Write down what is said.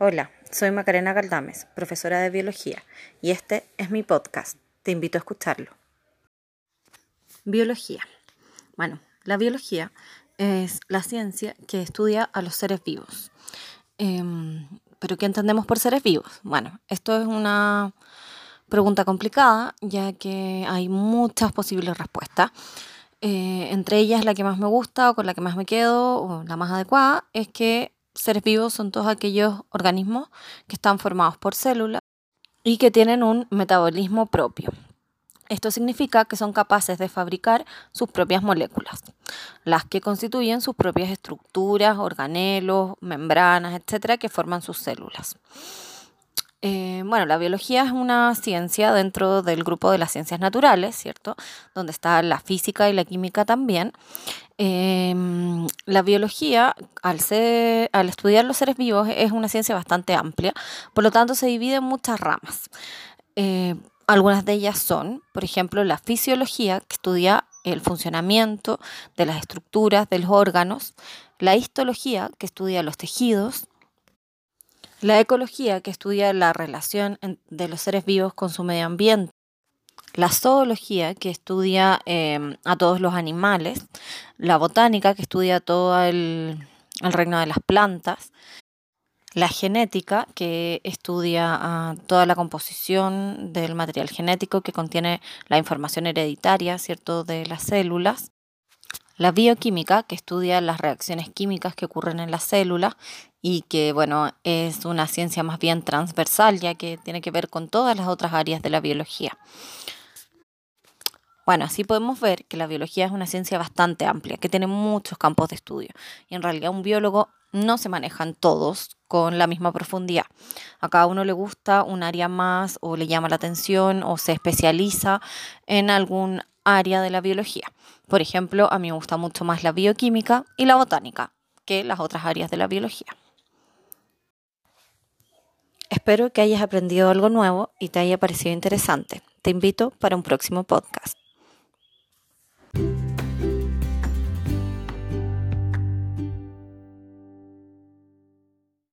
Hola, soy Macarena Galdames, profesora de biología, y este es mi podcast. Te invito a escucharlo. Biología. Bueno, la biología es la ciencia que estudia a los seres vivos. Em, ¿Pero qué entendemos por seres vivos? Bueno, esto es una pregunta complicada, ya que hay muchas posibles respuestas. Eh, entre ellas, la que más me gusta o con la que más me quedo, o la más adecuada, es que seres vivos son todos aquellos organismos que están formados por células y que tienen un metabolismo propio. Esto significa que son capaces de fabricar sus propias moléculas, las que constituyen sus propias estructuras, organelos, membranas, etcétera, que forman sus células. Eh, bueno, la biología es una ciencia dentro del grupo de las ciencias naturales, ¿cierto? Donde está la física y la química también. Em, la biología, al, estudiar los seres vivos, es una ciencia bastante amplia, por lo tanto se divide en muchas ramas. Eh, algunas de ellas son, por ejemplo, la fisiología, que estudia el funcionamiento de las estructuras de los órganos, la histología, que estudia los tejidos, la ecología, que estudia la relación de los seres vivos con su medio ambiente. La zoología, que estudia em, a todos los animales. La botánica, que estudia todo el, reino de las plantas. La genética, que estudia ah, toda la composición del material genético que contiene la información hereditaria, ¿cierto?, de las células. La bioquímica, que estudia las reacciones químicas que ocurren en las células y que, bueno, es una ciencia más bien transversal, ya que tiene que ver con todas las otras áreas de la biología. Bueno, así podemos ver que la biología es una ciencia bastante amplia, que tiene muchos campos de estudio. Y en realidad un biólogo no se manejan todos con la misma profundidad. A cada uno le gusta un área más o le llama la atención o se especializa en algún área de la biología. Por ejemplo, a mí me gusta mucho más la bioquímica y la botánica que las otras áreas de la biología. Espero que hayas aprendido algo nuevo y te haya parecido interesante. Te invito para un próximo podcast.